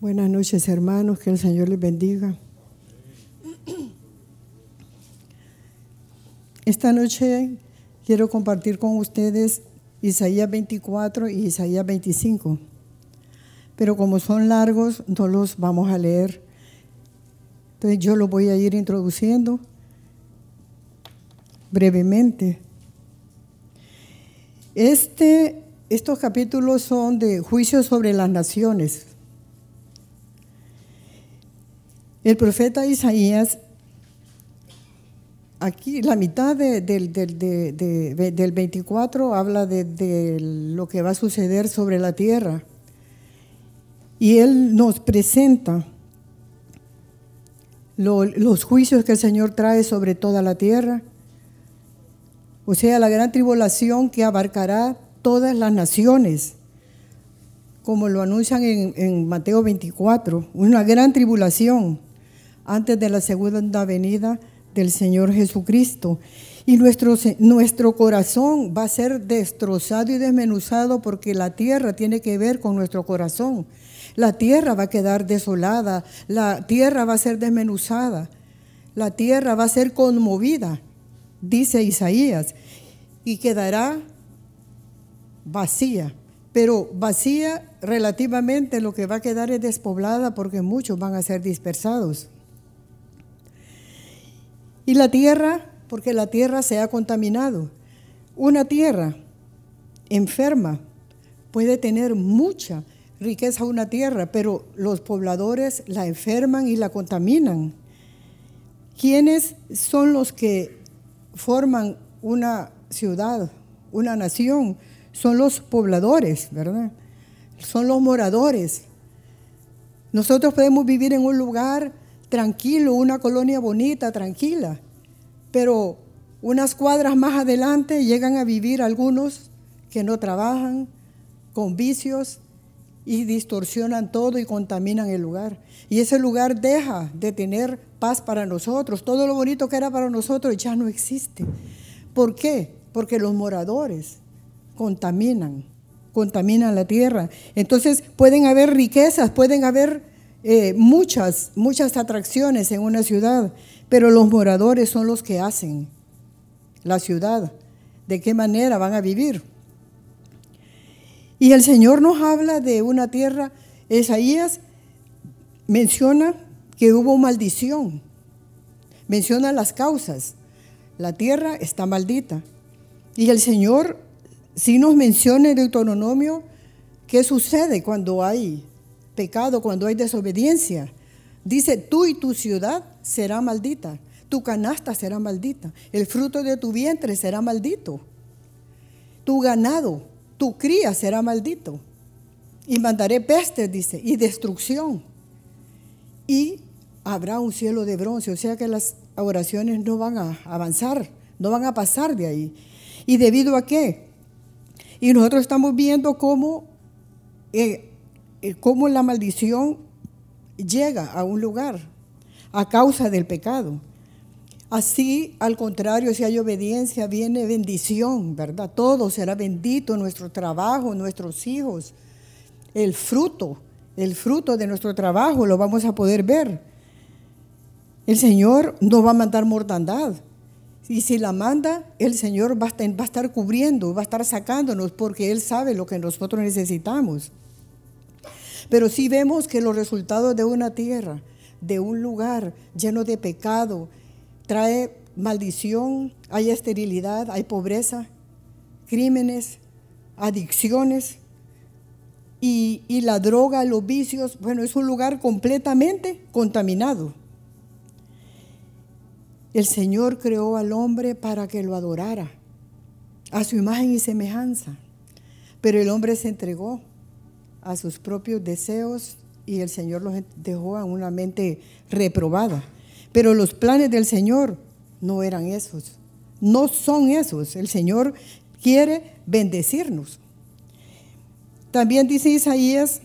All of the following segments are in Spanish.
Buenas noches hermanos, que el Señor les bendiga. Esta noche quiero compartir con ustedes Isaías 24 y Isaías 25, pero como son largos no los vamos a leer. Entonces yo los voy a ir introduciendo brevemente. Este, estos capítulos son de juicio sobre las naciones. El profeta Isaías, aquí la mitad del 24 habla de, lo que va a suceder sobre la tierra. Y él nos presenta los juicios que el Señor trae sobre toda la tierra. O sea, la gran tribulación que abarcará todas las naciones, como lo anuncian en, en Mateo 24, una gran tribulación antes de la segunda venida del Señor Jesucristo. Y nuestro, nuestro corazón va a ser destrozado y desmenuzado porque la tierra tiene que ver con nuestro corazón. La tierra va a quedar desolada, la tierra va a ser desmenuzada, la tierra va a ser conmovida, dice Isaías, y quedará vacía. Pero vacía relativamente lo que va a quedar es despoblada porque muchos van a ser dispersados. Y la tierra, porque la tierra se ha contaminado. Una tierra enferma puede tener mucha riqueza una tierra, pero los pobladores la enferman y la contaminan. ¿Quiénes son los que forman una ciudad, una nación? Son los pobladores, ¿verdad? Son los moradores. Nosotros podemos vivir en un lugar tranquilo, una colonia bonita, tranquila, pero unas cuadras más adelante llegan a vivir algunos que no trabajan, con vicios y distorsionan todo y contaminan el lugar. Y ese lugar deja de tener paz para nosotros. Todo lo bonito que era para nosotros ya no existe. ¿Por qué? Porque los moradores contaminan, contaminan la tierra. Entonces pueden haber riquezas, pueden haber eh, muchas, muchas atracciones en una ciudad, pero los moradores son los que hacen la ciudad, de qué manera van a vivir. Y el Señor nos habla de una tierra, Isaías menciona que hubo maldición, menciona las causas, la tierra está maldita. Y el Señor sí nos menciona en Deuteronomio qué sucede cuando hay pecado, cuando hay desobediencia. Dice, tú y tu ciudad será maldita, tu canasta será maldita, el fruto de tu vientre será maldito, tu ganado, tu cría será maldito. Y mandaré pestes, dice, y destrucción. Y habrá un cielo de bronce, o sea que las oraciones no van a avanzar, no van a pasar de ahí. ¿Y debido a qué? Y nosotros estamos viendo cómo eh, cómo la maldición llega a un lugar a causa del pecado. Así, al contrario, si hay obediencia, viene bendición, ¿verdad? Todo será bendito, nuestro trabajo, nuestros hijos, el fruto, el fruto de nuestro trabajo lo vamos a poder ver. El Señor no va a mandar mortandad. Y si la manda, el Señor va a estar cubriendo, va a estar sacándonos porque Él sabe lo que nosotros necesitamos. Pero si vemos que los resultados de una tierra, de un lugar lleno de pecado, trae maldición, hay esterilidad, hay pobreza, crímenes, adicciones y, y la droga, los vicios. Bueno, es un lugar completamente contaminado. El Señor creó al hombre para que lo adorara, a su imagen y semejanza. Pero el hombre se entregó a sus propios deseos y el Señor los dejó a una mente reprobada. Pero los planes del Señor no eran esos, no son esos. El Señor quiere bendecirnos. También dice Isaías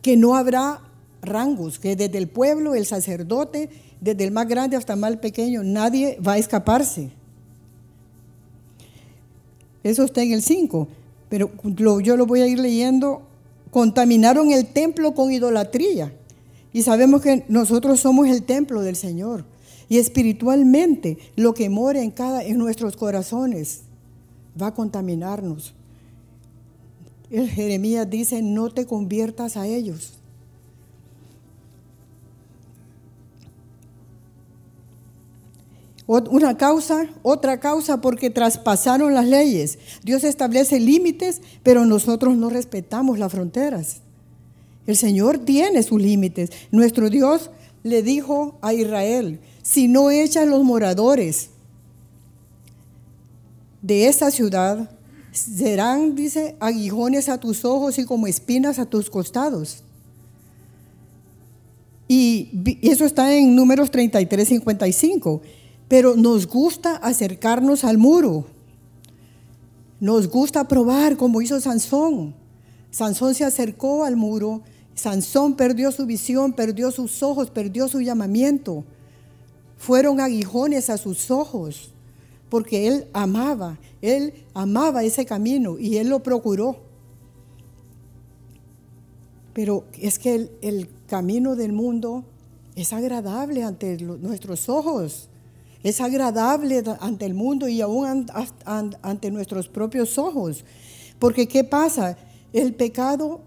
que no habrá rangos, que desde el pueblo, el sacerdote, desde el más grande hasta el más pequeño, nadie va a escaparse. Eso está en el 5. Pero yo lo voy a ir leyendo contaminaron el templo con idolatría. Y sabemos que nosotros somos el templo del Señor. Y espiritualmente lo que mora en cada en nuestros corazones va a contaminarnos. El Jeremías dice, "No te conviertas a ellos." Una causa, otra causa, porque traspasaron las leyes. Dios establece límites, pero nosotros no respetamos las fronteras. El Señor tiene sus límites. Nuestro Dios le dijo a Israel, si no echas los moradores de esta ciudad, serán, dice, aguijones a tus ojos y como espinas a tus costados. Y eso está en números 33, 55. Pero nos gusta acercarnos al muro. Nos gusta probar como hizo Sansón. Sansón se acercó al muro. Sansón perdió su visión, perdió sus ojos, perdió su llamamiento. Fueron aguijones a sus ojos, porque él amaba, él amaba ese camino y él lo procuró. Pero es que el, camino del mundo es agradable ante nuestros ojos. Es agradable ante el mundo y aún ante nuestros propios ojos. Porque ¿qué pasa? El pecado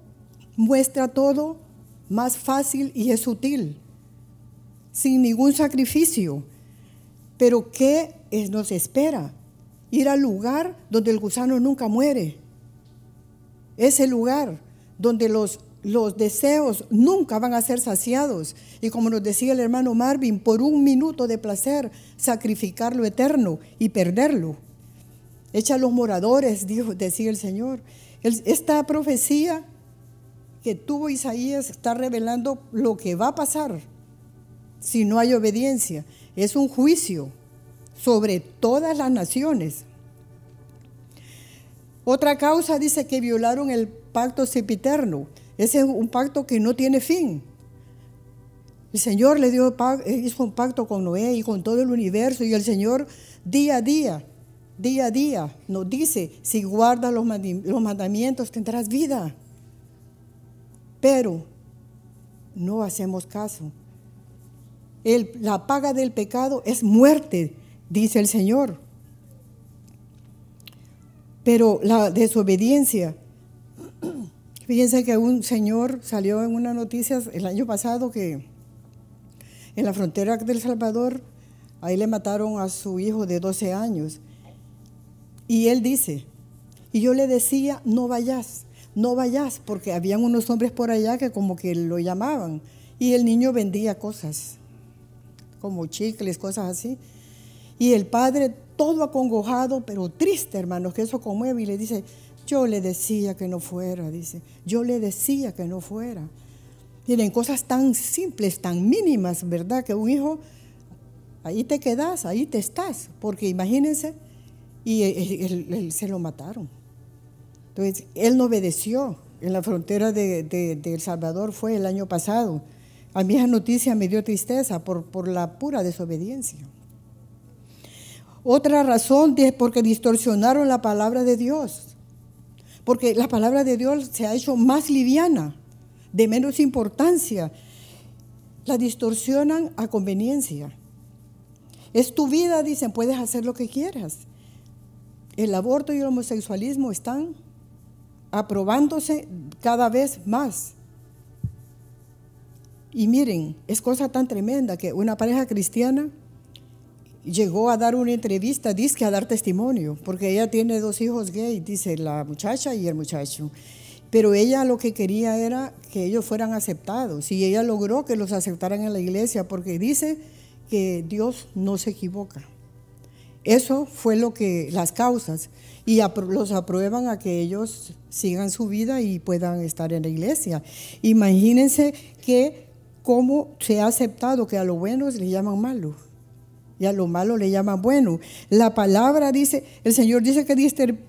muestra todo más fácil y es sutil, sin ningún sacrificio. Pero ¿qué nos espera? Ir al lugar donde el gusano nunca muere. Ese lugar donde los los deseos nunca van a ser saciados. Y como nos decía el hermano Marvin, por un minuto de placer, sacrificar lo eterno y perderlo. Echa a los moradores, dijo, decía el Señor. Esta profecía que tuvo Isaías está revelando lo que va a pasar si no hay obediencia. Es un juicio sobre todas las naciones. Otra causa dice que violaron el pacto sepiterno. Ese es un pacto que no tiene fin. El Señor le dio, hizo un pacto con Noé y con todo el universo y el Señor día a día, día a día nos dice, si guardas los mandamientos tendrás vida. Pero no hacemos caso. la paga del pecado es muerte, dice el Señor. Pero la desobediencia Fíjense que un señor salió en una noticia el año pasado que en la frontera del Salvador, ahí le mataron a su hijo de 12 años. Y él dice, y yo le decía, no vayas, no vayas, porque habían unos hombres por allá que como que lo llamaban. Y el niño vendía cosas, como chicles, cosas así. Y el padre, todo acongojado, pero triste, hermanos, que eso conmueve, y le dice, yo le decía que no fuera, dice. Yo le decía que no fuera. Miren, cosas tan simples, tan mínimas, ¿verdad? Que un hijo, ahí te quedas, ahí te estás. Porque imagínense, y él, se lo mataron. Entonces, él no obedeció. En la frontera de, El Salvador fue el año pasado. A mí esa noticia me dio tristeza por, por la pura desobediencia. Otra razón es porque distorsionaron la palabra de Dios porque la palabra de Dios se ha hecho más liviana, de menos importancia. La distorsionan a conveniencia. Es tu vida, dicen, puedes hacer lo que quieras. El aborto y el homosexualismo están aprobándose cada vez más. Y miren, es cosa tan tremenda que una pareja cristiana llegó a dar una entrevista, dice a dar testimonio, porque ella tiene dos hijos gay, dice la muchacha y el muchacho. Pero ella lo que quería era que ellos fueran aceptados y ella logró que los aceptaran en la iglesia porque dice que Dios no se equivoca. Eso fue lo que las causas y los aprueban a que ellos sigan su vida y puedan estar en la iglesia. Imagínense que cómo se ha aceptado que a lo bueno le llaman malo y lo malo le llaman bueno. La palabra dice, el Señor dice que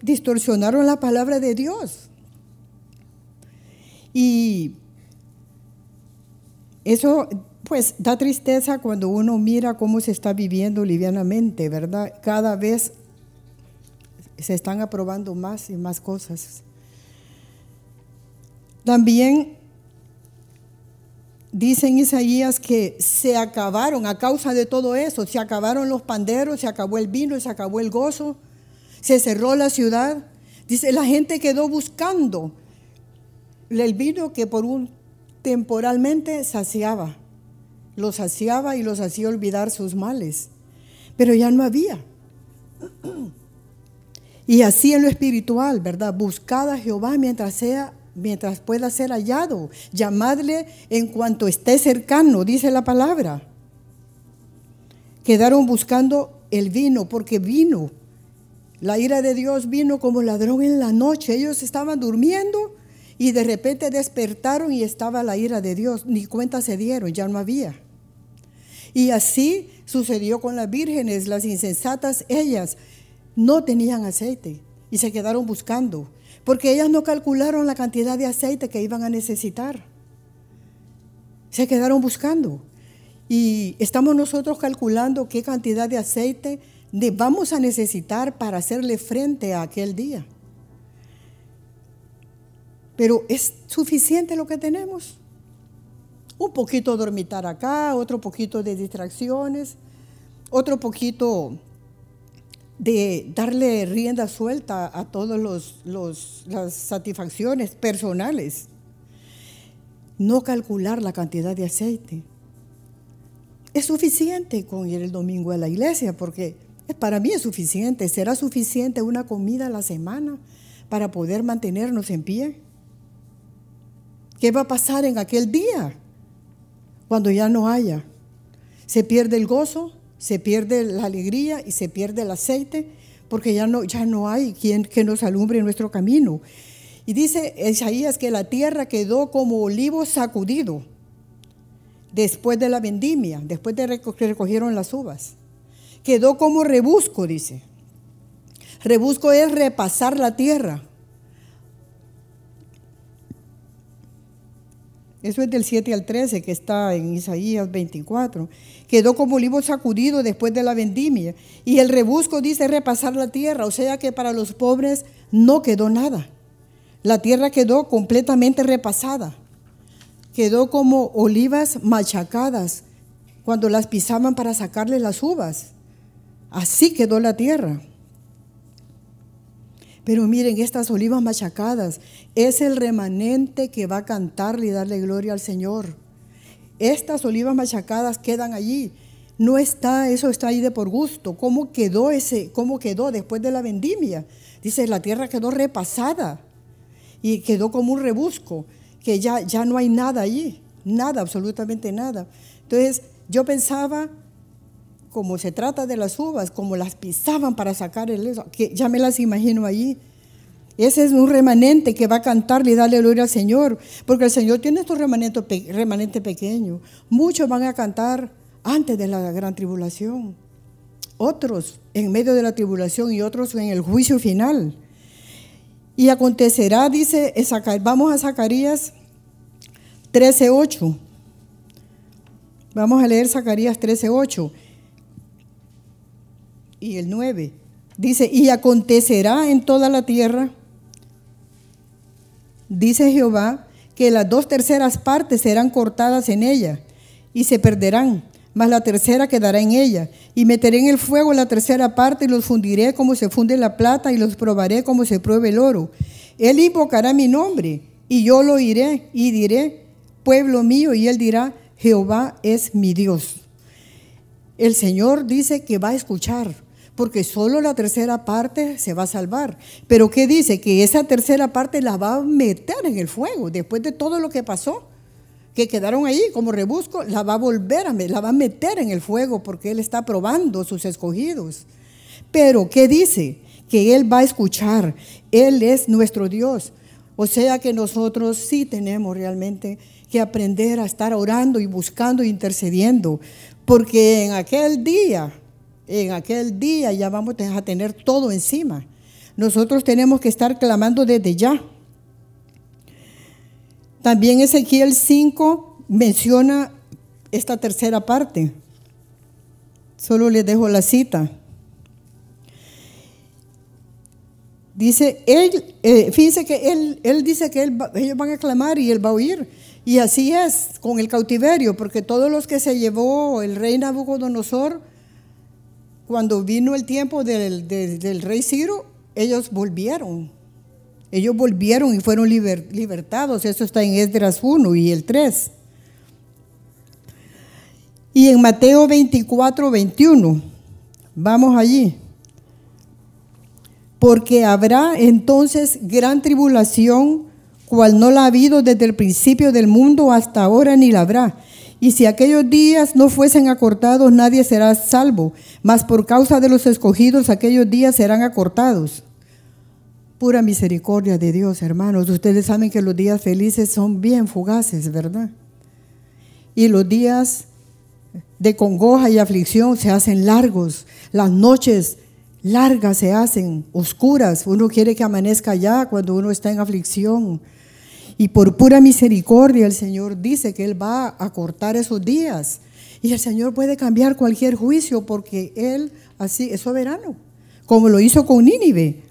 distorsionaron la palabra de Dios. Y eso pues da tristeza cuando uno mira cómo se está viviendo livianamente, ¿verdad? Cada vez se están aprobando más y más cosas. También dice Isaías que se acabaron a causa de todo eso, se acabaron los panderos, se acabó el vino, se acabó el gozo, se cerró la ciudad. Dice, la gente quedó buscando el vino que por un temporalmente saciaba, los saciaba y los hacía olvidar sus males, pero ya no había. Y así en lo espiritual, ¿verdad? Buscad a Jehová mientras sea mientras pueda ser hallado. Llamadle en cuanto esté cercano, dice la palabra. Quedaron buscando el vino porque vino. La ira de Dios vino como ladrón en la noche. Ellos estaban durmiendo y de repente despertaron y estaba la ira de Dios. Ni cuenta se dieron, ya no había. Y así sucedió con las vírgenes, las insensatas, ellas no tenían aceite y se quedaron buscando, porque ellas no calcularon la cantidad de aceite que iban a necesitar. Se quedaron buscando. Y estamos nosotros calculando qué cantidad de aceite vamos a necesitar para hacerle frente a aquel día. Pero ¿es suficiente lo que tenemos? Un poquito dormitar acá, otro poquito de distracciones, otro poquito de darle rienda suelta a todas las satisfacciones personales. No calcular la cantidad de aceite. Es suficiente con ir el domingo a la iglesia porque para mí es suficiente. ¿Será suficiente una comida a la semana para poder mantenernos en pie? ¿Qué va a pasar en aquel día cuando ya no haya? ¿Se pierde el gozo? Se pierde la alegría y se pierde el aceite, porque ya no, ya no hay quien que nos alumbre nuestro camino. Y dice Isaías que la tierra quedó como olivo sacudido después de la vendimia, después de que recogieron las uvas. Quedó como rebusco, dice. Rebusco es repasar la tierra. Eso es del 7 al 13 que está en Isaías 24. Quedó como olivo sacudido después de la vendimia. Y el rebusco dice repasar la tierra, o sea que para los pobres no quedó nada. La tierra quedó completamente repasada. Quedó como olivas machacadas cuando las pisaban para sacarle las uvas. Así quedó la tierra. Pero miren, estas olivas machacadas es el remanente que va a cantarle y darle gloria al Señor. Estas olivas machacadas quedan allí. No está, eso está ahí de por gusto. ¿Cómo quedó ese, cómo quedó después de la vendimia? Dice, la tierra quedó repasada y quedó como un rebusco, que ya, ya no hay nada allí, nada, absolutamente nada. Entonces, yo pensaba, como se trata de las uvas, como las pisaban para sacar el eso, que ya me las imagino allí. Ese es un remanente que va a cantarle y darle gloria al Señor, porque el Señor tiene estos remanentes remanente pequeño. Muchos van a cantar antes de la gran tribulación, otros en medio de la tribulación y otros en el juicio final. Y acontecerá, dice, vamos a Zacarías 13:8. Vamos a leer Zacarías 13:8 y el 9. Dice, y acontecerá en toda la tierra, dice Jehová, que las dos terceras partes serán cortadas en ella y se perderán, mas la tercera quedará en ella. Y meteré en el fuego la tercera parte y los fundiré como se funde la plata y los probaré como se pruebe el oro. Él invocará mi nombre y yo lo oiré y diré, pueblo mío, y él dirá, Jehová es mi Dios. El Señor dice que va a escuchar porque solo la tercera parte se va a salvar. Pero ¿qué dice? Que esa tercera parte la va a meter en el fuego después de todo lo que pasó, que quedaron ahí como rebusco, la va a volver a la va a meter en el fuego porque él está probando sus escogidos. Pero ¿qué dice? Que él va a escuchar, él es nuestro Dios. O sea que nosotros sí tenemos realmente que aprender a estar orando y buscando e intercediendo, porque en aquel día en aquel día ya vamos a tener todo encima. Nosotros tenemos que estar clamando desde ya. También Ezequiel 5 menciona esta tercera parte. Solo les dejo la cita. Dice, él, eh, fíjense que él, él dice que ellos van a clamar y él va a oír. Y así es con el cautiverio, porque todos los que se llevó el rey Nabucodonosor, cuando vino el tiempo del, del rey Ciro, ellos volvieron. Ellos volvieron y fueron libertados. Eso está en Esdras 1 y el 3. Y en Mateo 24, 21, vamos allí. Porque habrá entonces gran tribulación, cual no la ha habido desde el principio del mundo hasta ahora ni la habrá. Y si aquellos días no fuesen acortados, nadie será salvo, mas por causa de los escogidos aquellos días serán acortados. Pura misericordia de Dios, hermanos. Ustedes saben que los días felices son bien fugaces, ¿verdad? Y los días de congoja y aflicción se hacen largos. Las noches largas se hacen, oscuras. Uno quiere que amanezca ya cuando uno está en aflicción. Y por pura misericordia el Señor dice que Él va a cortar esos días. Y el Señor puede cambiar cualquier juicio porque Él así es soberano, como lo hizo con Nínive.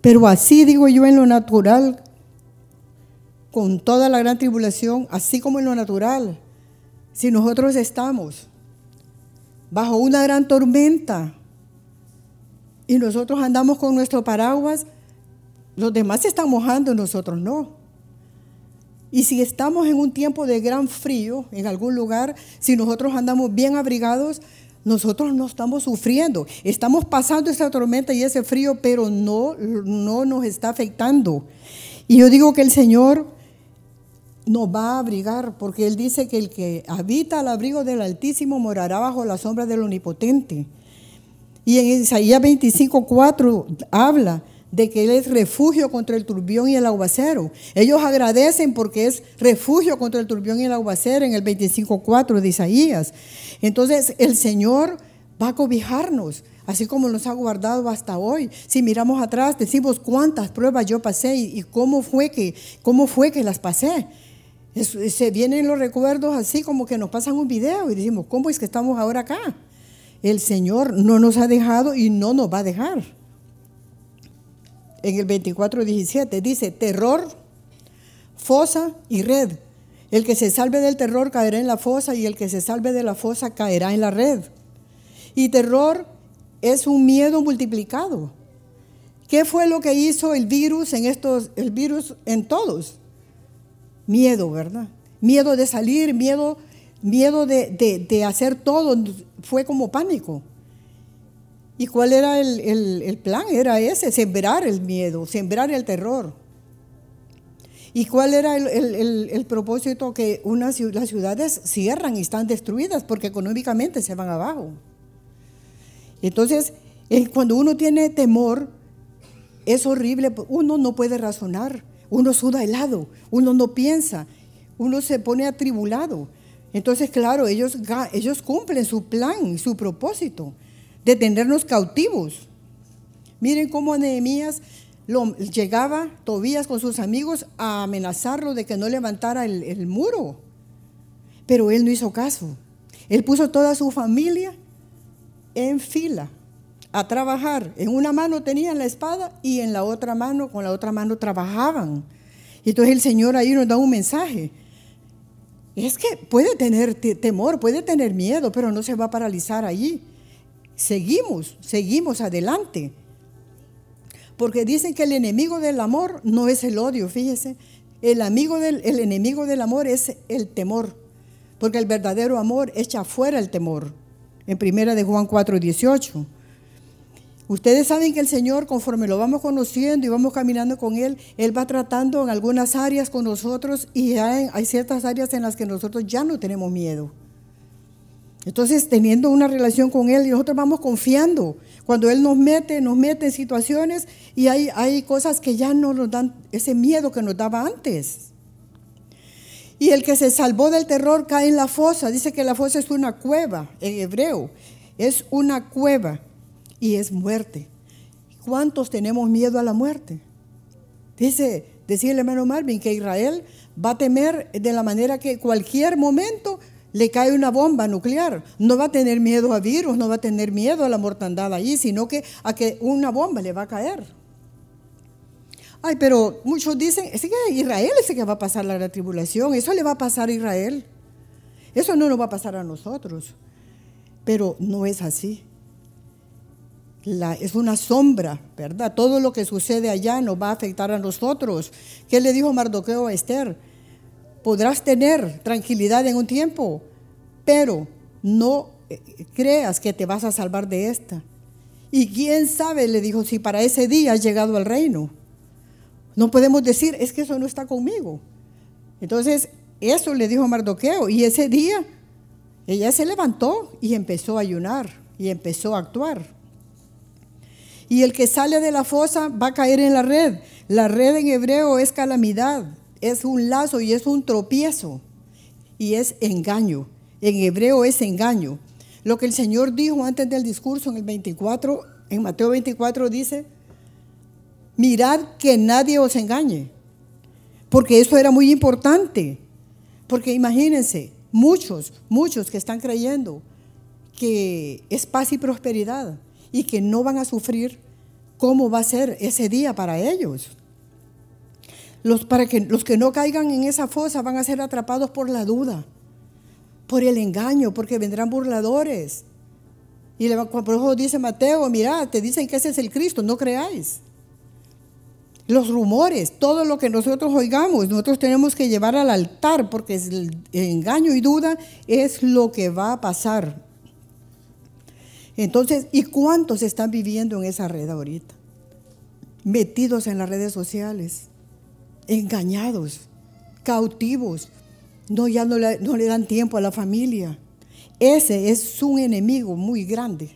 Pero así digo yo en lo natural, con toda la gran tribulación, así como en lo natural, si nosotros estamos bajo una gran tormenta y nosotros andamos con nuestro paraguas, los demás se están mojando, nosotros no. Y si estamos en un tiempo de gran frío en algún lugar, si nosotros andamos bien abrigados, nosotros no estamos sufriendo, estamos pasando esa tormenta y ese frío, pero no, no nos está afectando. Y yo digo que el Señor nos va a abrigar, porque Él dice que el que habita al abrigo del Altísimo morará bajo la sombra del Omnipotente. Y en Isaías 25:4 habla de que Él es refugio contra el turbión y el aguacero. Ellos agradecen porque es refugio contra el turbión y el aguacero en el 25.4 de Isaías. Entonces el Señor va a cobijarnos, así como nos ha guardado hasta hoy. Si miramos atrás, decimos cuántas pruebas yo pasé y, cómo, fue que, cómo fue que las pasé. se vienen los recuerdos así como que nos pasan un video y decimos, ¿cómo es que estamos ahora acá? El Señor no nos ha dejado y no nos va a dejar en el 24:17. Dice, terror, fosa y red. El que se salve del terror caerá en la fosa y el que se salve de la fosa caerá en la red. Y terror es un miedo multiplicado. ¿Qué fue lo que hizo el virus en estos, el virus en todos? Miedo, ¿verdad? Miedo de salir, miedo, miedo de, de hacer todo, fue como pánico. ¿Y cuál era el, plan? Era ese, sembrar el miedo, sembrar el terror. ¿Y cuál era el, propósito? Que unas, las ciudades cierran y están destruidas porque económicamente se van abajo. Entonces, cuando uno tiene temor, es horrible, uno no puede razonar, uno suda helado, uno no piensa, uno se pone atribulado. Entonces, claro, ellos, ellos cumplen su plan, su propósito de tenernos cautivos. Miren cómo Nehemías lo, llegaba Tobías con sus amigos a amenazarlo de que no levantara el, muro. Pero él no hizo caso. Él puso toda su familia en fila a trabajar. En una mano tenían la espada y en la otra mano, con la otra mano trabajaban. Y entonces el Señor ahí nos da un mensaje. Es que puede tener temor, puede tener miedo, pero no se va a paralizar allí seguimos, seguimos adelante. Porque dicen que el enemigo del amor no es el odio, fíjese. El, amigo del, el enemigo del amor es el temor. Porque el verdadero amor echa fuera el temor. En primera de Juan 4, 18. Ustedes saben que el Señor, conforme lo vamos conociendo y vamos caminando con Él, Él va tratando en algunas áreas con nosotros y hay, hay ciertas áreas en las que nosotros ya no tenemos miedo. Entonces, teniendo una relación con Él, y nosotros vamos confiando. Cuando Él nos mete, nos mete en situaciones y hay, hay cosas que ya no nos dan ese miedo que nos daba antes. Y el que se salvó del terror cae en la fosa. Dice que la fosa es una cueva en hebreo. Es una cueva y es muerte. ¿Cuántos tenemos miedo a la muerte? Dice, decía el hermano Marvin que Israel va a temer de la manera que cualquier momento le cae una bomba nuclear, no va a tener miedo a virus, no va a tener miedo a la mortandad ahí, sino que a que una bomba le va a caer. Ay, pero muchos dicen, es que Israel es el que va a pasar la tribulación, eso le va a pasar a Israel. Eso no nos va a pasar a nosotros. Pero no es así. es una sombra, ¿verdad? Todo lo que sucede allá nos va a afectar a nosotros. ¿Qué le dijo Mardoqueo a Esther? Podrás tener tranquilidad en un tiempo, pero no eh, creas que te vas a salvar de esta. Y quién sabe, le dijo, si para ese día has llegado al reino. No podemos decir, es que eso no está conmigo. Entonces, eso le dijo Mardoqueo. Y ese día, ella se levantó y empezó a ayunar y empezó a actuar. Y el que sale de la fosa va a caer en la red. La red en hebreo es calamidad es un lazo y es un tropiezo y es engaño. En hebreo es engaño. Lo que el Señor dijo antes del discurso en el 24, en Mateo 24 dice, mirad que nadie os engañe. Porque eso era muy importante. Porque imagínense, muchos, muchos que están creyendo que es paz y prosperidad y que no van a sufrir, ¿cómo va a ser ese día para ellos? Los, para que los que no caigan en esa fosa van a ser atrapados por la duda, por el engaño, porque vendrán burladores. Y por eso dice Mateo, mira, te dicen que ese es el Cristo, no creáis. Los rumores, todo lo que nosotros oigamos, nosotros tenemos que llevar al altar, porque el engaño y duda es lo que va a pasar. Entonces, ¿y cuántos están viviendo en esa red ahorita? Metidos en las redes sociales engañados, cautivos, no, ya no le, no le dan tiempo a la familia. Ese es un enemigo muy grande.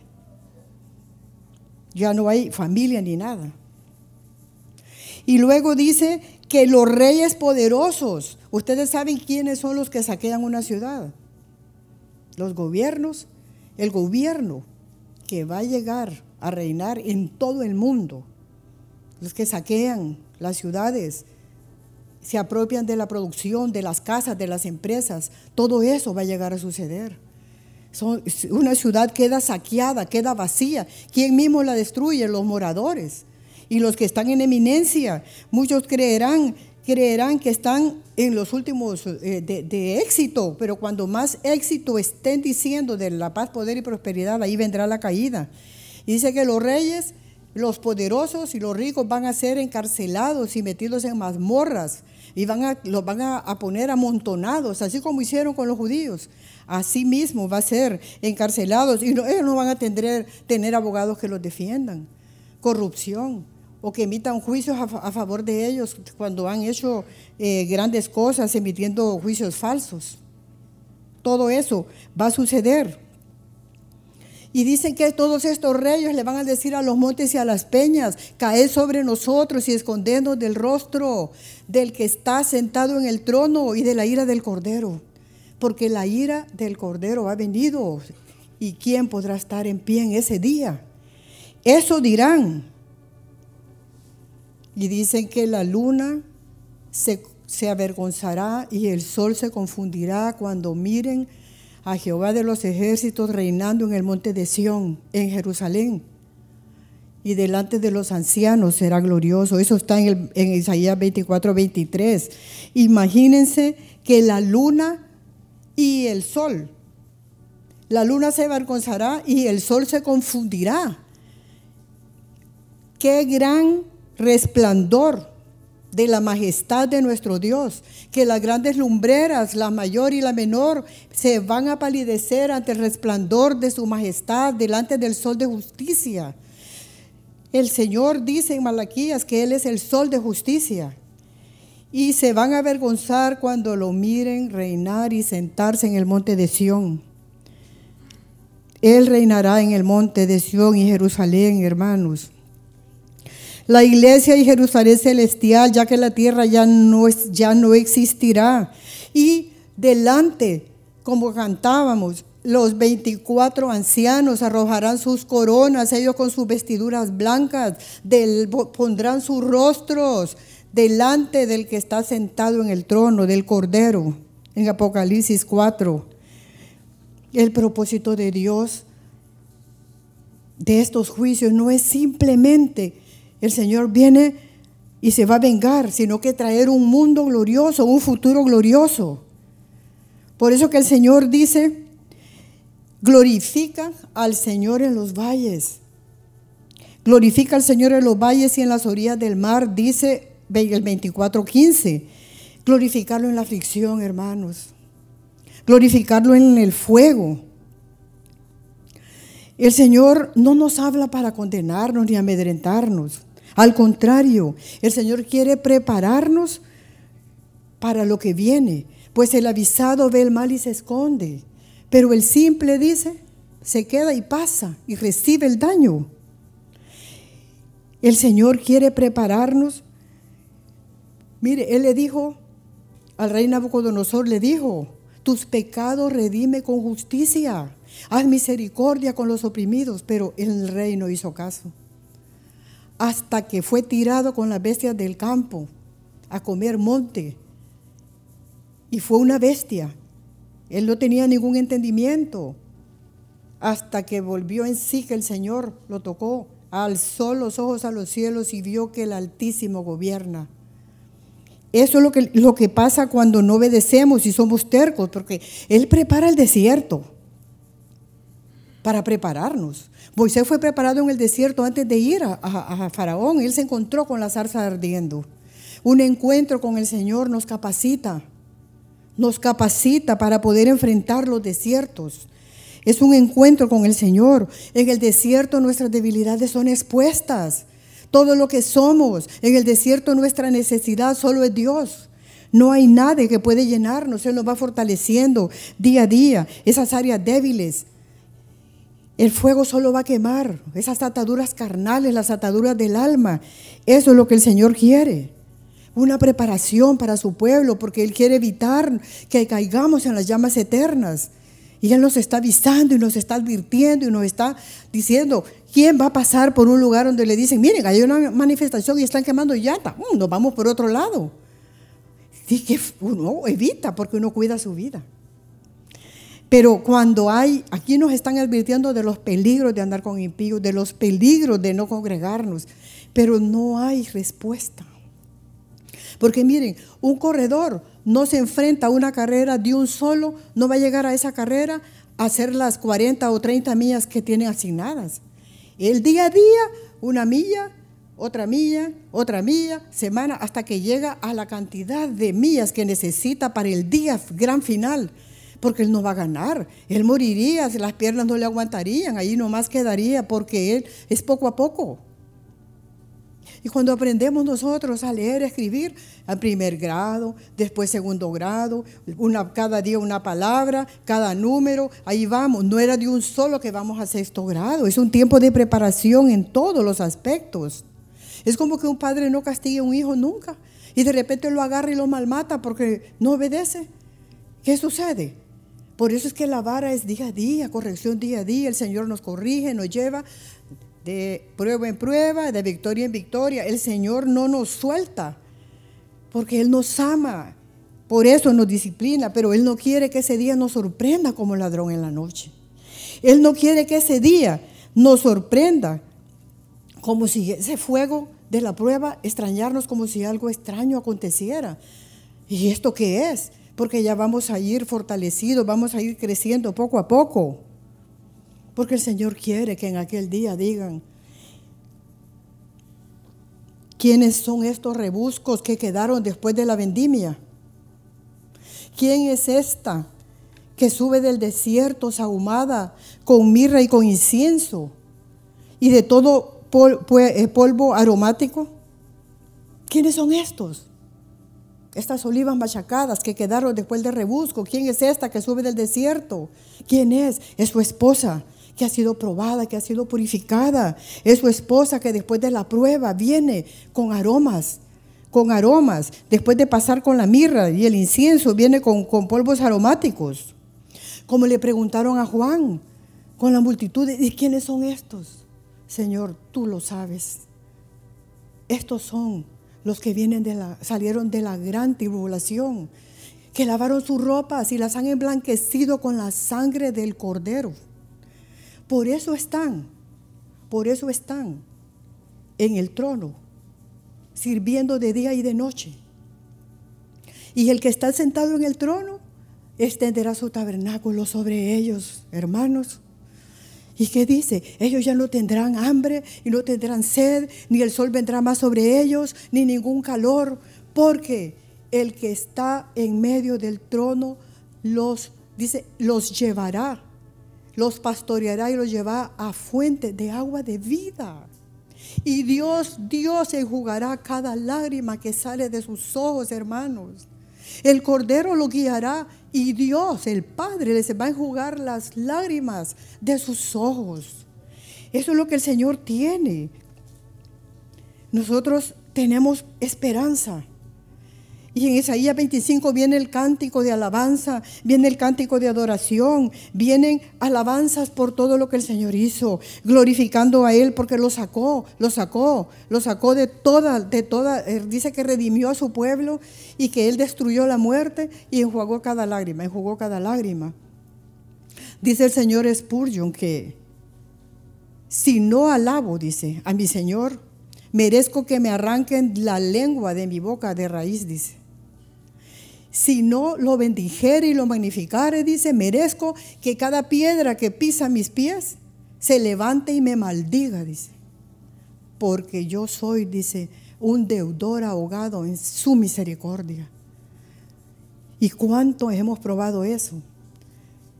Ya no hay familia ni nada. Y luego dice que los reyes poderosos, ustedes saben quiénes son los que saquean una ciudad. Los gobiernos, el gobierno que va a llegar a reinar en todo el mundo, los que saquean las ciudades, se apropian de la producción, de las casas, de las empresas. Todo eso va a llegar a suceder. una ciudad queda saqueada, queda vacía. ¿Quién mismo la destruye? Los moradores. Y los que están en eminencia, muchos creerán, creerán que están en los últimos eh, de, de, éxito, pero cuando más éxito estén diciendo de la paz, poder y prosperidad, ahí vendrá la caída. Y dice que los reyes, los poderosos y los ricos van a ser encarcelados y metidos en mazmorras y van a, los van a, poner amontonados, así como hicieron con los judíos. Así mismo va a ser encarcelados y ellos no van a tener, abogados que los defiendan. Corrupción o que emitan juicios a, favor de ellos cuando han hecho eh, grandes cosas, emitiendo juicios falsos. Todo eso va a suceder. Y dicen que todos estos reyes le van a decir a los montes y a las peñas, caed sobre nosotros y escondernos del rostro del que está sentado en el trono y de la ira del cordero. Porque la ira del cordero ha venido. ¿Y quién podrá estar en pie en ese día? Eso dirán. Y dicen que la luna se, se avergonzará y el sol se confundirá cuando miren a Jehová de los ejércitos reinando en el monte de Sión, en Jerusalén. Y delante de los ancianos será glorioso. Eso está en, Isaías 24, 23. Imagínense que la luna y el sol, la luna se avergonzará y el sol se confundirá. Qué gran resplandor de la majestad de nuestro Dios, que las grandes lumbreras, la mayor y la menor, se van a palidecer ante el resplandor de su majestad, delante del sol de justicia. El Señor dice en Malaquías que Él es el sol de justicia. Y se van a avergonzar cuando lo miren reinar y sentarse en el monte de Sión. Él reinará en el monte de Sión y Jerusalén, hermanos la iglesia y Jerusalén celestial, ya que la tierra ya no, es, ya no existirá. Y delante, como cantábamos, los 24 ancianos arrojarán sus coronas, ellos con sus vestiduras blancas, pondrán sus rostros delante del que está sentado en el trono, del Cordero, en Apocalipsis 4. El propósito de Dios de estos juicios no es simplemente el Señor viene y se va a vengar, sino que traer un mundo glorioso, un futuro glorioso. Por eso que el Señor dice, glorifica al Señor en los valles. Glorifica al Señor en los valles y en las orillas del mar, dice el 24:15. Glorificarlo en la aflicción, hermanos. Glorificarlo en el fuego. El Señor no nos habla para condenarnos ni amedrentarnos. Al contrario, el Señor quiere prepararnos para lo que viene, pues el avisado ve el mal y se esconde, pero el simple dice, se queda y pasa y recibe el daño. El Señor quiere prepararnos. Mire, Él le dijo al rey Nabucodonosor, le dijo, tus pecados redime con justicia, haz misericordia con los oprimidos, pero el rey no hizo caso. Hasta que fue tirado con las bestias del campo a comer monte. Y fue una bestia. Él no tenía ningún entendimiento. Hasta que volvió en sí que el Señor lo tocó alzó los ojos a los cielos y vio que el Altísimo gobierna. Eso es lo que, lo que pasa cuando no obedecemos y somos tercos, porque Él prepara el desierto para prepararnos. Moisés fue preparado en el desierto antes de ir a, Faraón. Él se encontró con la zarza ardiendo. Un encuentro con el Señor nos capacita, nos capacita para poder enfrentar los desiertos. Es un encuentro con el Señor. En el desierto nuestras debilidades son expuestas. Todo lo que somos, en el desierto nuestra necesidad solo es Dios. No hay nadie que puede llenarnos. Él nos va fortaleciendo día a día esas áreas débiles. El fuego solo va a quemar esas ataduras carnales, las ataduras del alma. Eso es lo que el Señor quiere. Una preparación para su pueblo, porque Él quiere evitar que caigamos en las llamas eternas. Y Él nos está avisando y nos está advirtiendo y nos está diciendo, ¿quién va a pasar por un lugar donde le dicen, miren, hay una manifestación y están quemando llanta? Mm, nos vamos por otro lado. Y que uno evita porque uno cuida su vida. Pero cuando hay, aquí nos están advirtiendo de los peligros de andar con impíos, de los peligros de no congregarnos, pero no hay respuesta. Porque miren, un corredor no se enfrenta a una carrera de un solo, no va a llegar a esa carrera a hacer las 40 o 30 millas que tiene asignadas. El día a día, una milla, otra milla, otra milla, semana, hasta que llega a la cantidad de millas que necesita para el día gran final. Porque él no va a ganar, él moriría, las piernas no le aguantarían, ahí nomás quedaría porque él es poco a poco. Y cuando aprendemos nosotros a leer, a escribir, a primer grado, después segundo grado, una, cada día una palabra, cada número, ahí vamos. No era de un solo que vamos a sexto grado, es un tiempo de preparación en todos los aspectos. Es como que un padre no castigue a un hijo nunca y de repente lo agarra y lo malmata porque no obedece. ¿Qué sucede? Por eso es que la vara es día a día, corrección día a día, el Señor nos corrige, nos lleva de prueba en prueba, de victoria en victoria. El Señor no nos suelta porque Él nos ama. Por eso nos disciplina, pero Él no quiere que ese día nos sorprenda como ladrón en la noche. Él no quiere que ese día nos sorprenda como si ese fuego de la prueba extrañarnos como si algo extraño aconteciera. ¿Y esto qué es? Porque ya vamos a ir fortalecidos, vamos a ir creciendo poco a poco. Porque el Señor quiere que en aquel día digan, ¿quiénes son estos rebuscos que quedaron después de la vendimia? ¿Quién es esta que sube del desierto sahumada con mirra y con incienso y de todo eh, polvo aromático? ¿Quiénes son estos? Estas olivas machacadas que quedaron después del rebusco. ¿Quién es esta que sube del desierto? ¿Quién es? Es su esposa que ha sido probada, que ha sido purificada. Es su esposa que después de la prueba viene con aromas, con aromas. Después de pasar con la mirra y el incienso, viene con, polvos aromáticos. Como le preguntaron a Juan, con la multitud, ¿y quiénes son estos? Señor, tú lo sabes. Estos son los que vienen de la, salieron de la gran tribulación que lavaron sus ropas y las han emblanquecido con la sangre del cordero. Por eso están, por eso están en el trono, sirviendo de día y de noche. Y el que está sentado en el trono extenderá su tabernáculo sobre ellos, hermanos. ¿Y qué dice? Ellos ya no tendrán hambre y no tendrán sed, ni el sol vendrá más sobre ellos, ni ningún calor, porque el que está en medio del trono los, dice, los llevará, los pastoreará y los llevará a fuente de agua de vida. Y Dios, Dios enjugará cada lágrima que sale de sus ojos, hermanos. El Cordero lo guiará y Dios, el Padre, les va a enjugar las lágrimas de sus ojos. Eso es lo que el Señor tiene. Nosotros tenemos esperanza. Y en Isaías 25 viene el cántico de alabanza, viene el cántico de adoración, vienen alabanzas por todo lo que el Señor hizo, glorificando a Él porque lo sacó, lo sacó, lo sacó de toda, de toda, eh, dice que redimió a su pueblo y que Él destruyó la muerte y enjuagó cada lágrima, enjugó cada lágrima. Dice el Señor Spurgeon que si no alabo, dice, a mi Señor, merezco que me arranquen la lengua de mi boca de raíz, dice. Si no lo bendijere y lo magnificare, dice, merezco que cada piedra que pisa mis pies se levante y me maldiga, dice. Porque yo soy, dice, un deudor ahogado en su misericordia. ¿Y cuánto hemos probado eso?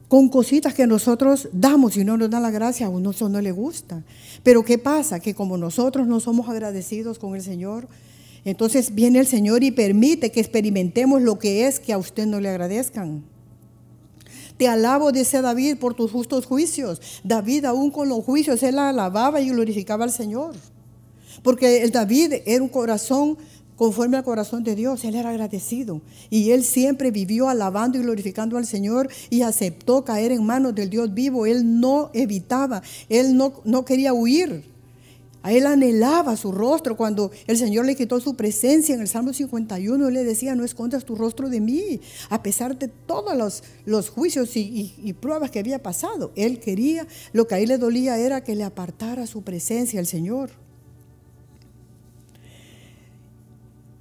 Con cositas que nosotros damos y no nos dan la gracia, a uno eso no le gusta. Pero ¿qué pasa? Que como nosotros no somos agradecidos con el Señor, entonces viene el Señor y permite que experimentemos lo que es que a usted no le agradezcan. Te alabo, dice David, por tus justos juicios. David aún con los juicios, él alababa y glorificaba al Señor. Porque el David era un corazón conforme al corazón de Dios, él era agradecido. Y él siempre vivió alabando y glorificando al Señor y aceptó caer en manos del Dios vivo. Él no evitaba, él no, no quería huir. A él anhelaba su rostro cuando el Señor le quitó su presencia en el Salmo 51. Él le decía, no escondas tu rostro de mí, a pesar de todos los, los juicios y, y, pruebas que había pasado. Él quería, lo que a él le dolía era que le apartara su presencia el Señor.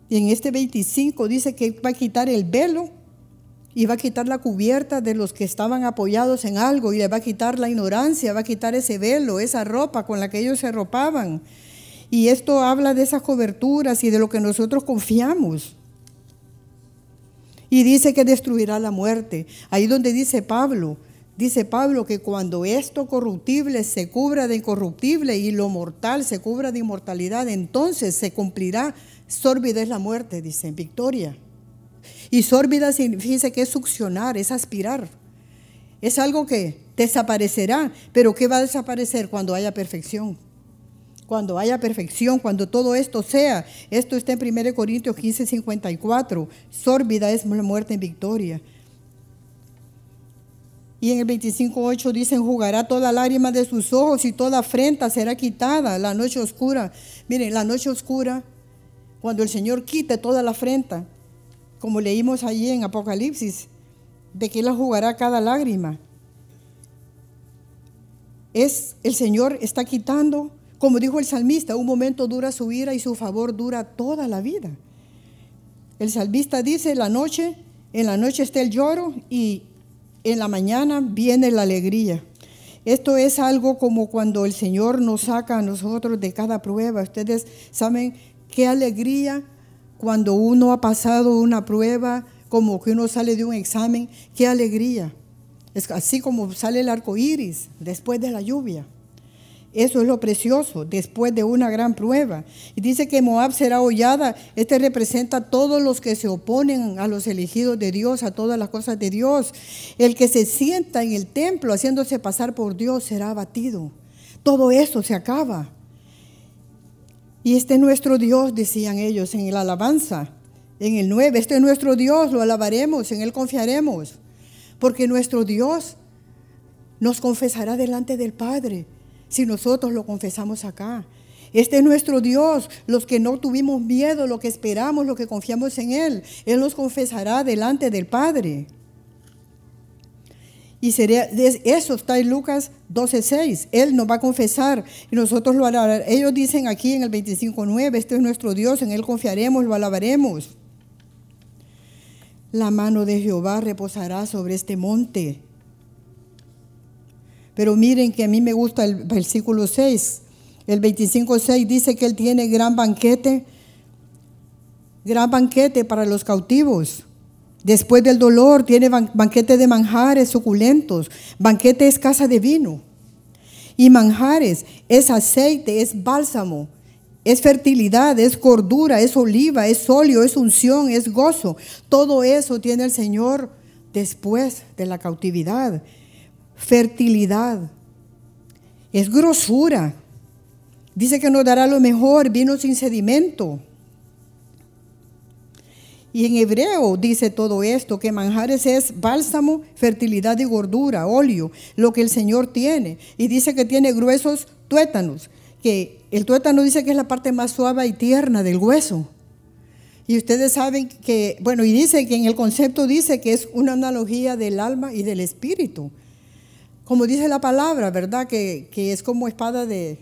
Y en este 25 dice que va a quitar el velo y va a quitar la cubierta de los que estaban apoyados en algo y le va a quitar la ignorancia, va a quitar ese velo, esa ropa con la que ellos se arropaban. Y esto habla de esas coberturas y de lo que nosotros confiamos. Y dice que destruirá la muerte. Ahí donde dice Pablo, dice Pablo que cuando esto corruptible se cubra de incorruptible y lo mortal se cubra de inmortalidad, entonces se cumplirá, sórbida es la muerte, dice, en victoria. Y sórbida, fíjense que es succionar, es aspirar. Es algo que desaparecerá, pero ¿qué va a desaparecer cuando haya perfección? Cuando haya perfección, cuando todo esto sea. Esto está en 1 Corintios 15, 54. Sórbida es la muerte en victoria. Y en el 25.8 dicen, jugará toda lágrima de sus ojos y toda afrenta será quitada. La noche oscura. Miren, la noche oscura, cuando el Señor quite toda la afrenta, como leímos allí en Apocalipsis, de que Él jugará cada lágrima. Es el Señor está quitando, como dijo el salmista, un momento dura su ira y su favor dura toda la vida. El salmista dice, la noche, en la noche está el lloro y en la mañana viene la alegría. Esto es algo como cuando el Señor nos saca a nosotros de cada prueba. Ustedes saben qué alegría cuando uno ha pasado una prueba, como que uno sale de un examen, qué alegría. Es así como sale el arco iris después de la lluvia. Eso es lo precioso, después de una gran prueba. Y dice que Moab será hollada. Este representa a todos los que se oponen a los elegidos de Dios, a todas las cosas de Dios. El que se sienta en el templo haciéndose pasar por Dios será abatido. Todo eso se acaba. Y este es nuestro Dios, decían ellos en la alabanza, en el 9, este es nuestro Dios, lo alabaremos, en Él confiaremos, porque nuestro Dios nos confesará delante del Padre si nosotros lo confesamos acá. Este es nuestro Dios, los que no tuvimos miedo, lo que esperamos, lo que confiamos en Él. Él nos confesará delante del Padre. Y sería, eso está en Lucas 12:6. Él nos va a confesar y nosotros lo alabaremos. Ellos dicen aquí en el 25:9, este es nuestro Dios, en Él confiaremos, lo alabaremos. La mano de Jehová reposará sobre este monte. Pero miren que a mí me gusta el versículo 6. El 25.6 dice que Él tiene gran banquete, gran banquete para los cautivos. Después del dolor tiene banquete de manjares suculentos. Banquete es casa de vino. Y manjares es aceite, es bálsamo, es fertilidad, es cordura, es oliva, es óleo, es unción, es gozo. Todo eso tiene el Señor después de la cautividad. Fertilidad, es grosura. Dice que nos dará lo mejor, vino sin sedimento. Y en hebreo dice todo esto, que manjares es bálsamo, fertilidad y gordura, óleo, lo que el Señor tiene. Y dice que tiene gruesos tuétanos, que el tuétano dice que es la parte más suave y tierna del hueso. Y ustedes saben que, bueno, y dice que en el concepto dice que es una analogía del alma y del espíritu. Como dice la palabra, ¿verdad? Que, que es como espada de,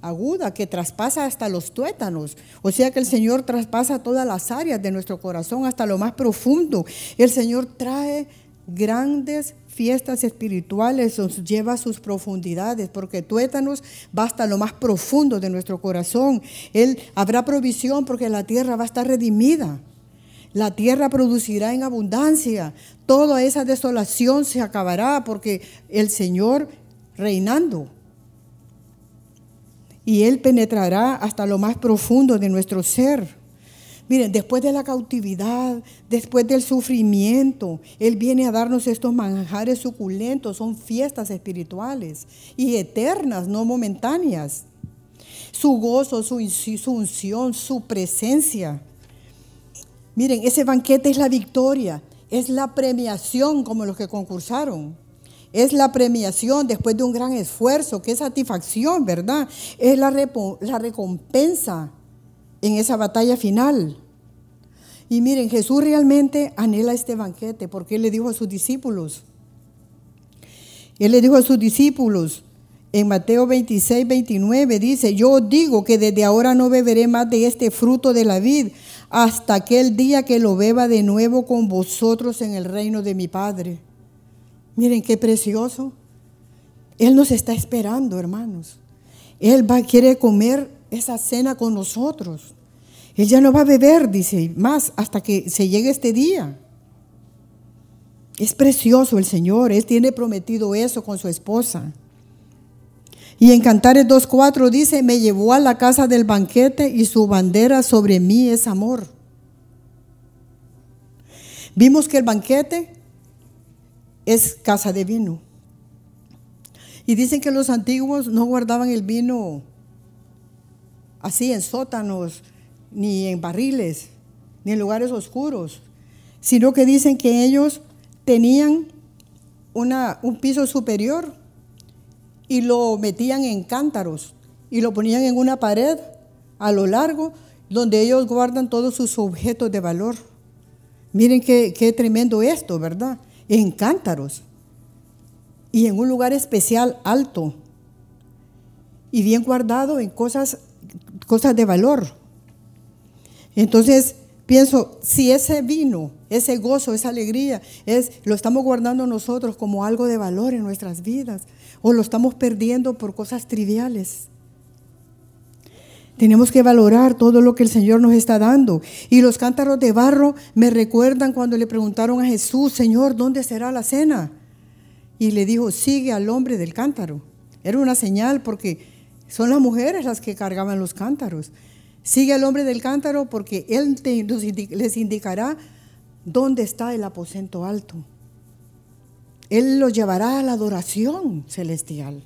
aguda que traspasa hasta los tuétanos. O sea que el Señor traspasa todas las áreas de nuestro corazón hasta lo más profundo. El Señor trae grandes fiestas espirituales, nos lleva a sus profundidades, porque tuétanos va hasta lo más profundo de nuestro corazón. Él habrá provisión porque la tierra va a estar redimida. La tierra producirá en abundancia. Toda esa desolación se acabará porque el Señor reinando y Él penetrará hasta lo más profundo de nuestro ser. Miren, después de la cautividad, después del sufrimiento, Él viene a darnos estos manjares suculentos, son fiestas espirituales y eternas, no momentáneas. Su gozo, su, unción, su presencia. Miren, ese banquete es la victoria, es la premiación como los que concursaron. Es la premiación después de un gran esfuerzo, qué satisfacción, ¿verdad? Es la, recompensa en esa batalla final. Y miren, Jesús realmente anhela este banquete porque Él le dijo a sus discípulos, Él le dijo a sus discípulos en Mateo 26, 29, dice, yo digo que desde ahora no beberé más de este fruto de la vid hasta aquel día que lo beba de nuevo con vosotros en el reino de mi Padre. Miren qué precioso. Él nos está esperando, hermanos. Él va, quiere comer esa cena con nosotros. Él ya no va a beber, dice, más hasta que se llegue este día. Es precioso el Señor, Él tiene prometido eso con su esposa. Y en Cantares 2.4 dice, me llevó a la casa del banquete y su bandera sobre mí es amor. Vimos que el banquete es casa de vino. Y dicen que los antiguos no guardaban el vino así en sótanos, ni en barriles, ni en lugares oscuros, sino que dicen que ellos tenían una, un piso superior y lo metían en cántaros y lo ponían en una pared a lo largo donde ellos guardan todos sus objetos de valor. Miren qué, qué tremendo esto, ¿verdad? En cántaros y en un lugar especial alto y bien guardado en cosas, cosas de valor. Entonces pienso, si ese vino, ese gozo, esa alegría, es, lo estamos guardando nosotros como algo de valor en nuestras vidas o lo estamos perdiendo por cosas triviales. Tenemos que valorar todo lo que el Señor nos está dando. Y los cántaros de barro me recuerdan cuando le preguntaron a Jesús, Señor, ¿dónde será la cena? Y le dijo, sigue al hombre del cántaro. Era una señal porque son las mujeres las que cargaban los cántaros. Sigue al hombre del cántaro porque él les indicará dónde está el aposento alto. Él los llevará a la adoración celestial.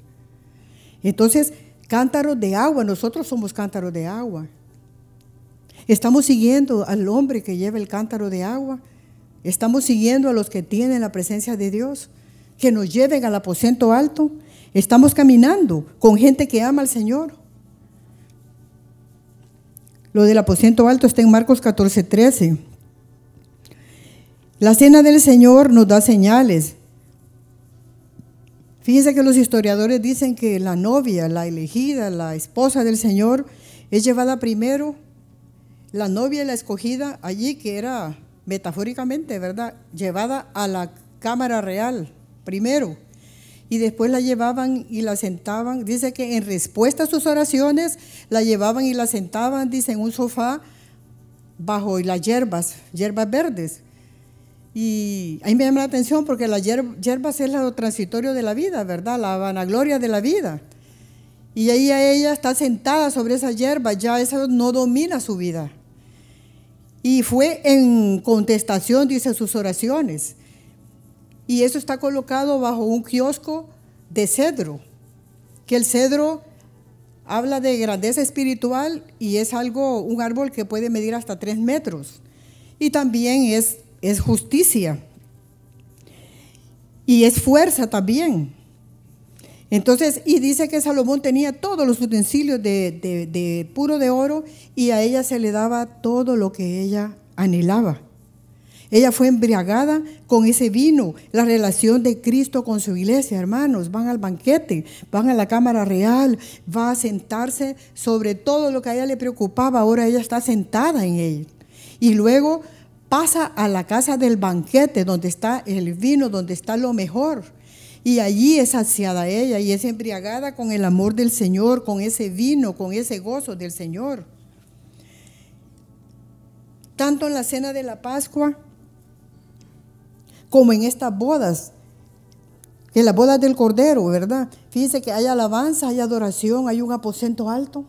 Entonces, Cántaros de agua, nosotros somos cántaros de agua. Estamos siguiendo al hombre que lleva el cántaro de agua. Estamos siguiendo a los que tienen la presencia de Dios, que nos lleven al aposento alto. Estamos caminando con gente que ama al Señor. Lo del aposento alto está en Marcos 14, 13. La cena del Señor nos da señales. Fíjense que los historiadores dicen que la novia, la elegida, la esposa del Señor, es llevada primero, la novia y la escogida allí, que era metafóricamente, ¿verdad? Llevada a la cámara real primero y después la llevaban y la sentaban. Dice que en respuesta a sus oraciones la llevaban y la sentaban, dice, en un sofá bajo las hierbas, hierbas verdes. Y ahí me llama la atención porque las hierbas es lo transitorio de la vida, ¿verdad? La vanagloria de la vida. Y ahí ella está sentada sobre esa hierba, ya eso no domina su vida. Y fue en contestación, dice, sus oraciones. Y eso está colocado bajo un kiosco de cedro, que el cedro habla de grandeza espiritual y es algo, un árbol que puede medir hasta tres metros. Y también es, es justicia. Y es fuerza también. Entonces, y dice que Salomón tenía todos los utensilios de, de, puro de oro y a ella se le daba todo lo que ella anhelaba. Ella fue embriagada con ese vino, la relación de Cristo con su iglesia, hermanos. Van al banquete, van a la cámara real, va a sentarse sobre todo lo que a ella le preocupaba. Ahora ella está sentada en él. Y luego pasa a la casa del banquete, donde está el vino, donde está lo mejor. Y allí es saciada ella y es embriagada con el amor del Señor, con ese vino, con ese gozo del Señor. Tanto en la cena de la Pascua como en estas bodas, en las bodas del Cordero, ¿verdad? Fíjense que hay alabanza, hay adoración, hay un aposento alto.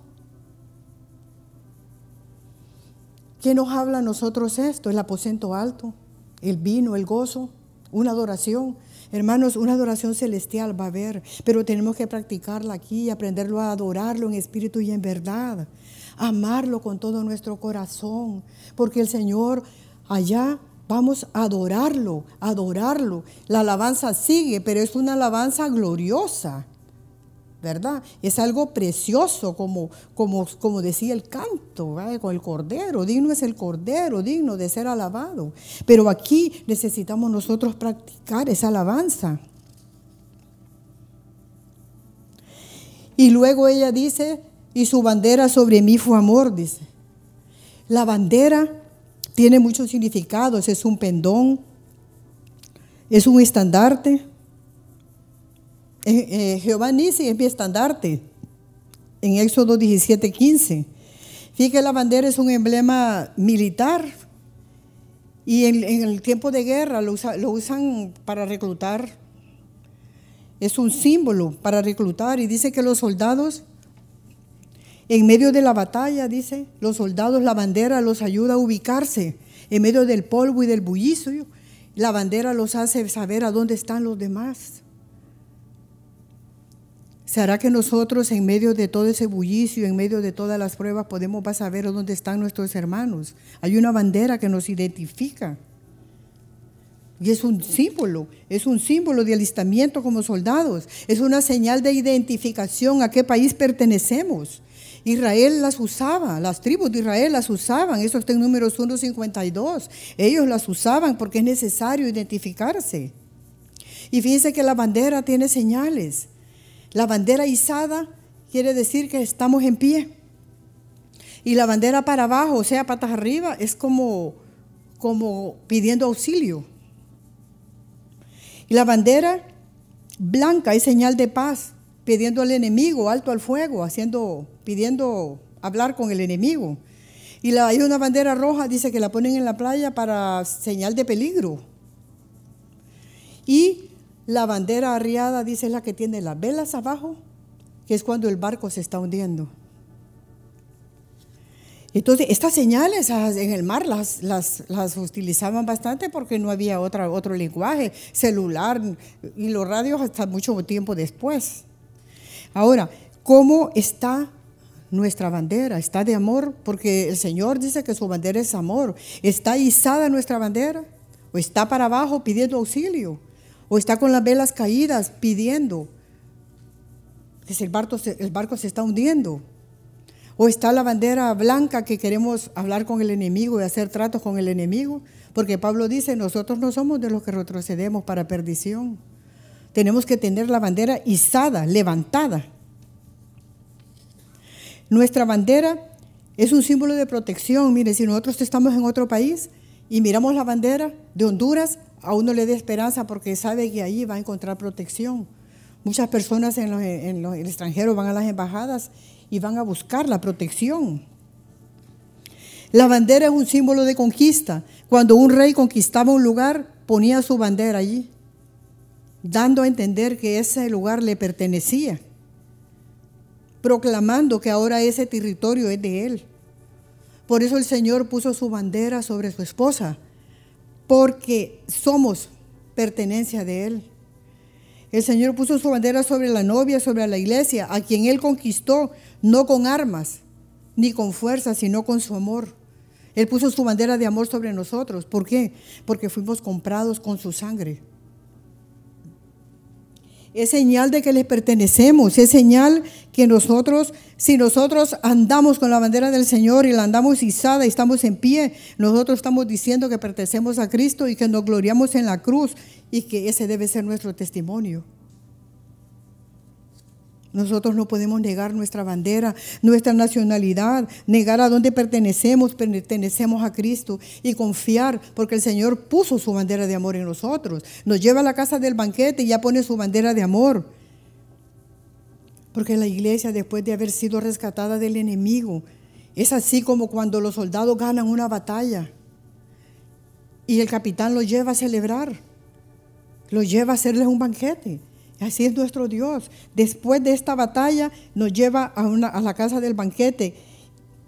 ¿Qué nos habla a nosotros esto? El aposento alto, el vino, el gozo, una adoración. Hermanos, una adoración celestial va a haber, pero tenemos que practicarla aquí, aprenderlo a adorarlo en espíritu y en verdad, amarlo con todo nuestro corazón, porque el Señor allá vamos a adorarlo, adorarlo. La alabanza sigue, pero es una alabanza gloriosa. ¿Verdad? Es algo precioso, como, como, como decía el canto, con el cordero. Digno es el cordero, digno de ser alabado. Pero aquí necesitamos nosotros practicar esa alabanza. Y luego ella dice, y su bandera sobre mí fue amor, dice. La bandera tiene muchos significados, es un pendón, es un estandarte, eh, Jehová Nisi es mi estandarte. En Éxodo 17, 15. Fíjate la bandera es un emblema militar y en, el tiempo de guerra lo, lo, usan para reclutar. Es un símbolo para reclutar y dice que los soldados, en medio de la batalla, dice, los soldados, la bandera los ayuda a ubicarse en medio del polvo y del bullicio. La bandera los hace saber a dónde están los demás. ¿Será que nosotros en medio de todo ese bullicio, en medio de todas las pruebas, podemos saber dónde están nuestros hermanos? Hay una bandera que nos identifica. Y es un símbolo, es un símbolo de alistamiento como soldados, es una señal de identificación a qué país pertenecemos. Israel las usaba, las tribus de Israel las usaban, eso está en números 1.52. Ellos las usaban porque es necesario identificarse. Y fíjense que la bandera tiene señales. La bandera izada quiere decir que estamos en pie. Y la bandera para abajo, o sea, patas arriba, es como, como pidiendo auxilio. Y la bandera blanca es señal de paz, pidiendo al enemigo, alto al fuego, haciendo, pidiendo hablar con el enemigo. Y la, hay una bandera roja, dice que la ponen en la playa para señal de peligro. Y la bandera arriada, dice, es la que tiene las velas abajo, que es cuando el barco se está hundiendo. Entonces, estas señales en el mar las, las, las, utilizaban bastante porque no había otra, otro lenguaje, celular y los radios hasta mucho tiempo después. Ahora, ¿cómo está nuestra bandera? ¿Está de amor? Porque el Señor dice que su bandera es amor. ¿Está izada nuestra bandera? ¿O está para abajo pidiendo auxilio? O está con las velas caídas pidiendo que el barco, el barco se está hundiendo. O está la bandera blanca que queremos hablar con el enemigo y hacer tratos con el enemigo. Porque Pablo dice, nosotros no somos de los que retrocedemos para perdición. Tenemos que tener la bandera izada, levantada. Nuestra bandera es un símbolo de protección. Mire, si nosotros estamos en otro país y miramos la bandera de Honduras, a uno le da esperanza porque sabe que ahí va a encontrar protección. Muchas personas en, el extranjero van a las embajadas y van a buscar la protección. La bandera es un símbolo de conquista. Cuando un rey conquistaba un lugar, ponía su bandera allí, dando a entender que ese lugar le pertenecía, proclamando que ahora ese territorio es de él. Por eso el Señor puso su bandera sobre su esposa, porque somos pertenencia de Él. El Señor puso su bandera sobre la novia, sobre la iglesia, a quien Él conquistó, no con armas, ni con fuerza, sino con su amor. Él puso su bandera de amor sobre nosotros. ¿Por qué? Porque fuimos comprados con su sangre. Es señal de que le pertenecemos, es señal que nosotros, si nosotros andamos con la bandera del Señor y la andamos izada y estamos en pie, nosotros estamos diciendo que pertenecemos a Cristo y que nos gloriamos en la cruz y que ese debe ser nuestro testimonio. Nosotros no podemos negar nuestra bandera, nuestra nacionalidad, negar a dónde pertenecemos, pertenecemos a Cristo y confiar, porque el Señor puso su bandera de amor en nosotros. Nos lleva a la casa del banquete y ya pone su bandera de amor. Porque la iglesia, después de haber sido rescatada del enemigo, es así como cuando los soldados ganan una batalla y el capitán los lleva a celebrar, los lleva a hacerles un banquete. Así es nuestro Dios. Después de esta batalla nos lleva a, a la casa del banquete,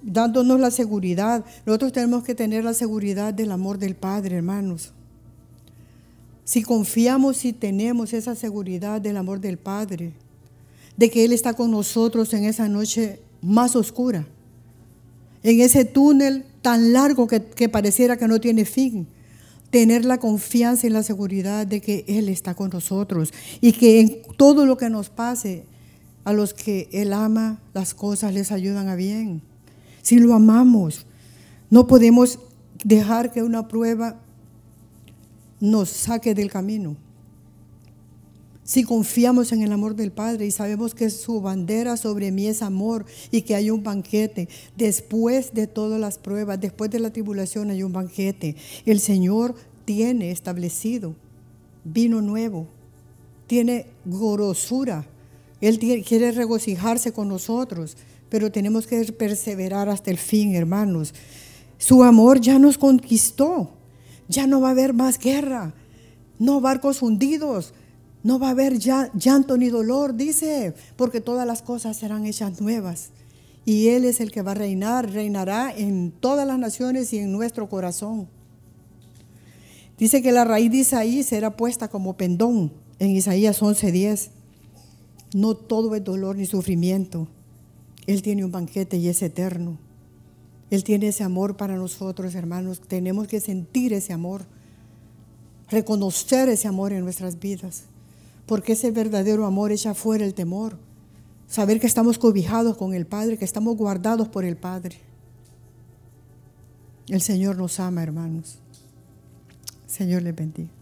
dándonos la seguridad. Nosotros tenemos que tener la seguridad del amor del Padre, hermanos. Si confiamos y tenemos esa seguridad del amor del Padre, de que Él está con nosotros en esa noche más oscura, en ese túnel tan largo que pareciera que no tiene fin, tener la confianza y la seguridad de que Él está con nosotros y que en todo lo que nos pase, a los que Él ama, las cosas les ayudan a bien. Si lo amamos, no podemos dejar que una prueba nos saque del camino. Si confiamos en el amor del Padre y sabemos que su bandera sobre mí es amor y que hay un banquete, después de todas las pruebas, después de la tribulación hay un banquete. El Señor tiene establecido vino nuevo, tiene grosura. Él quiere regocijarse con nosotros, pero tenemos que perseverar hasta el fin, hermanos. Su amor ya nos conquistó. Ya no va a haber más guerra, no barcos hundidos no va a haber llanto ni dolor, dice, porque todas las cosas serán hechas nuevas. Y Él es el que va a reinar, reinará en todas las naciones y en nuestro corazón. Dice que la raíz de Isaí será puesta como pendón en Isaías 11:10. No todo es dolor ni sufrimiento. Él tiene un banquete y es eterno. Él tiene ese amor para nosotros, hermanos. Tenemos que sentir ese amor, reconocer ese amor en nuestras vidas porque ese verdadero amor echa fuera el temor. Saber que estamos cobijados con el Padre, que estamos guardados por el Padre. El Señor nos ama, hermanos. Señor les bendiga.